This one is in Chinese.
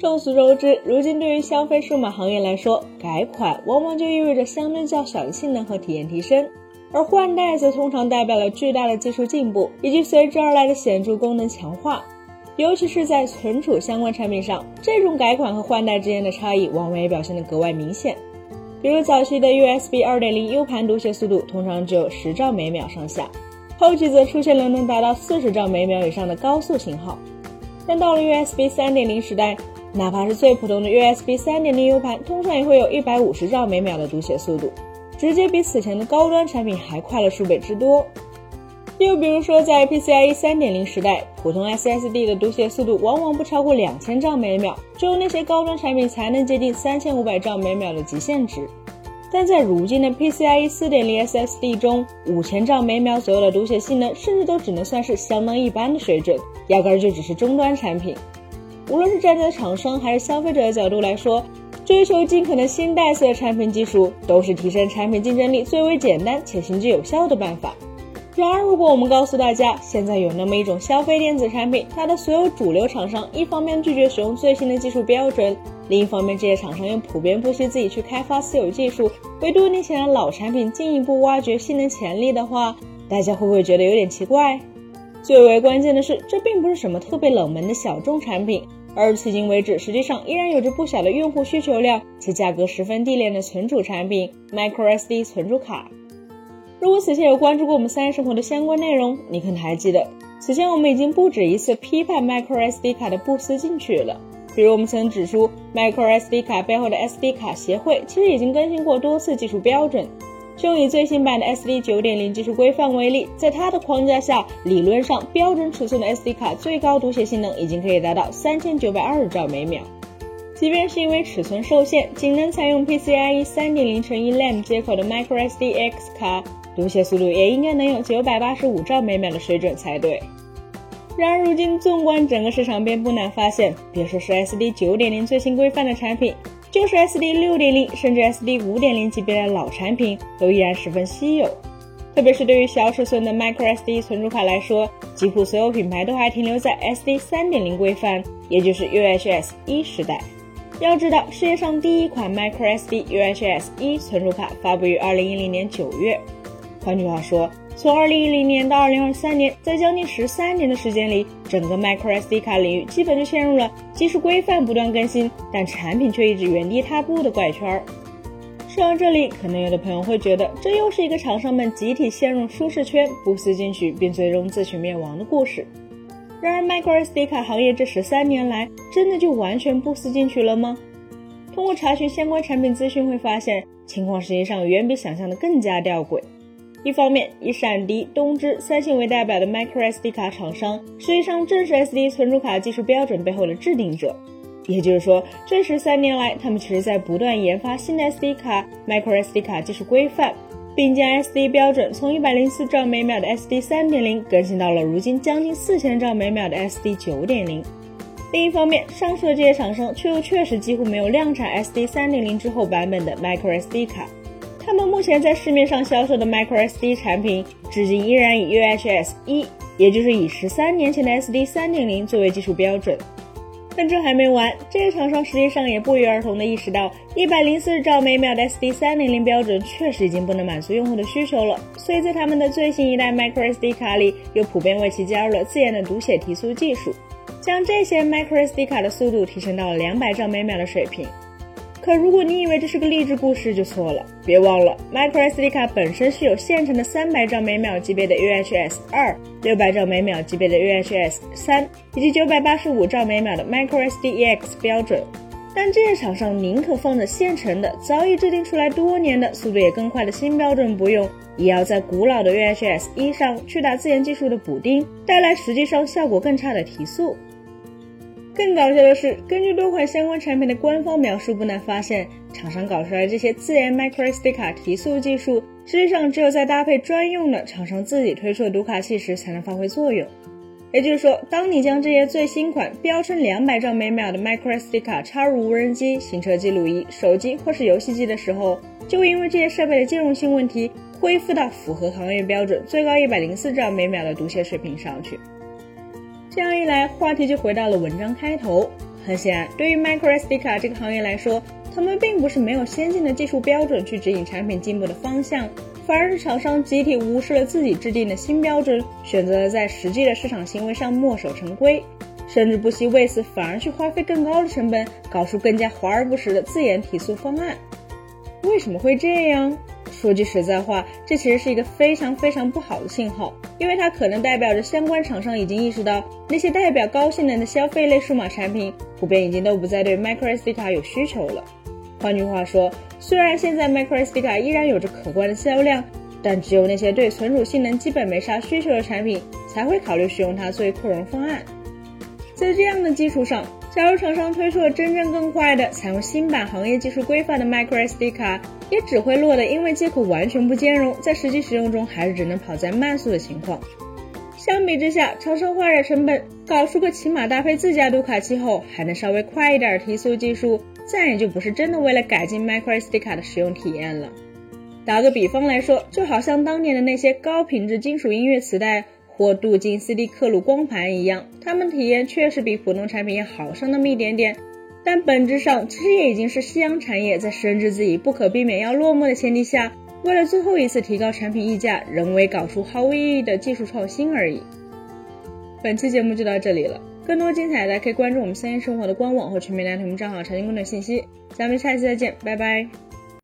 众所周知，如今对于消费数码行业来说，改款往往就意味着相对较小的性能和体验提升，而换代则通常代表了巨大的技术进步以及随之而来的显著功能强化。尤其是在存储相关产品上，这种改款和换代之间的差异往往也表现得格外明显。比如早期的 USB 2.0 U 盘读写速度通常只有十兆每秒上下，后期则出现了能达到四十兆每秒以上的高速信号。但到了 USB 3.0时代，哪怕是最普通的 USB 3.0 U 盘，通常也会有一百五十兆每秒的读写速度，直接比此前的高端产品还快了数倍之多。又比如说，在 PCIe 3.0时代，普通 SSD 的读写速度往往不超过两千兆每秒，只有那些高端产品才能接近三千五百兆每秒的极限值。但在如今的 PCIe 4.0 SSD 中，五千兆每秒左右的读写性能，甚至都只能算是相当一般的水准，压根儿就只是中端产品。无论是站在厂商还是消费者的角度来说，追求尽可能新代色的产品技术，都是提升产品竞争力最为简单且行之有效的办法。然而，如果我们告诉大家，现在有那么一种消费电子产品，它的所有主流厂商一方面拒绝使用最新的技术标准，另一方面这些厂商又普遍不惜自己去开发私有技术，为多年前的老产品进一步挖掘性能潜力的话，大家会不会觉得有点奇怪？最为关键的是，这并不是什么特别冷门的小众产品，而迄今为止，实际上依然有着不小的用户需求量且价格十分低廉的存储产品 ——microSD 存储卡。如果此前有关注过我们三生活的相关内容，你可能还记得，此前我们已经不止一次批判 microSD 卡的不思进取了。比如我们曾指出，microSD 卡背后的 SD 卡协会其实已经更新过多次技术标准。就以最新版的 SD 9.0技术规范为例，在它的框架下，理论上标准尺寸的 SD 卡最高读写性能已经可以达到三千九百二十兆每秒。即便是因为尺寸受限，仅能采用 PCIe 3.0乘以 LAM 接口的 microSD X 卡。读写速度也应该能有九百八十五兆每秒的水准才对。然而，如今纵观整个市场，便不难发现，别说是 SD 九点零最新规范的产品，就是 SD 六点零甚至 SD 五点零级别的老产品，都依然十分稀有。特别是对于小尺寸的 microSD 存储卡来说，几乎所有品牌都还停留在 SD 三点零规范，也就是 UHS 一时代。要知道，世界上第一款 microSD UHS 一存储卡发布于二零一零年九月。换句话说，从二零一零年到二零二三年，在将近十三年的时间里，整个 microSD 卡领域基本就陷入了技术规范不断更新，但产品却一直原地踏步的怪圈儿。说到这里，可能有的朋友会觉得，这又是一个厂商们集体陷入舒适圈、不思进取，并最终自取灭亡的故事。然而，microSD 卡行业这十三年来，真的就完全不思进取了吗？通过查询相关产品资讯，会发现情况实际上远比想象的更加吊诡。一方面，以闪迪、东芝、三星为代表的 microSD 卡厂商，实际上正是 SD 存储卡技术标准背后的制定者。也就是说，这十三年来，他们其实在不断研发新的 SD 卡、microSD 卡技术规范，并将 SD 标准从一百零四兆每秒的 SD 三点零更新到了如今将近四千兆每秒的 SD 九点零。另一方面，上述的这些厂商却又确实几乎没有量产 SD 三点零之后版本的 microSD 卡。他们目前在市面上销售的 microSD 产品，至今依然以 UHS 一，也就是以十三年前的 SD 三点零作为技术标准。但这还没完，这些厂商实际上也不约而同地意识到，一百零四兆每秒的 SD 三点零标准确实已经不能满足用户的需求了，所以在他们的最新一代 microSD 卡里，又普遍为其加入了自研的读写提速技术，将这些 microSD 卡的速度提升到了两百兆每秒的水平。可如果你以为这是个励志故事，就错了。别忘了，microSD 卡本身是有现成的三百兆每秒级别的 UHS 二、六百兆每秒级别的 UHS 三以及九百八十五兆每秒的 microSD EX 标准。但这些厂商宁可放着现成的、早已制定出来多年的、速度也更快的新标准不用，也要在古老的 UHS 一上去打自研技术的补丁，带来实际上效果更差的提速。更搞笑的是，根据多款相关产品的官方描述，不难发现，厂商搞出来这些自研 microSD 卡提速技术，实际上只有在搭配专用的厂商自己推出的读卡器时才能发挥作用。也就是说，当你将这些最新款标称两百兆每秒的 microSD 卡插入无人机、行车记录仪、手机或是游戏机的时候，就会因为这些设备的兼容性问题，恢复到符合行业标准最高一百零四兆每秒的读写水平上去。这样一来，话题就回到了文章开头。很显然，对于 microSD 卡这个行业来说，他们并不是没有先进的技术标准去指引产品进步的方向，反而是厂商集体无视了自己制定的新标准，选择了在实际的市场行为上墨守成规，甚至不惜为此反而去花费更高的成本，搞出更加华而不实的自研提速方案。为什么会这样？说句实在话，这其实是一个非常非常不好的信号，因为它可能代表着相关厂商已经意识到，那些代表高性能的消费类数码产品，普遍已经都不再对 microSD 卡有需求了。换句话说，虽然现在 microSD 卡依然有着可观的销量，但只有那些对存储性能基本没啥需求的产品，才会考虑使用它作为扩容方案。在这样的基础上，假如厂商推出了真正更快的、采用新版行业技术规范的 microSD 卡，也只会落得因为接口完全不兼容，在实际使用中还是只能跑在慢速的情况。相比之下，厂商花点成本搞出个起码搭配自家读卡器后还能稍微快一点提速技术，再也就不是真的为了改进 microSD 卡的使用体验了。打个比方来说，就好像当年的那些高品质金属音乐磁带。或镀金 CD 刻录光盘一样，它们体验确实比普通产品要好上那么一点点，但本质上其实也已经是夕阳产业在深知自己不可避免要落寞的前提下，为了最后一次提高产品溢价，人为搞出毫无意义的技术创新而已。本期节目就到这里了，更多精彩大家可以关注我们三言生活的官网或全民大屏幕账号查询更多信息。咱们下期再见，拜拜。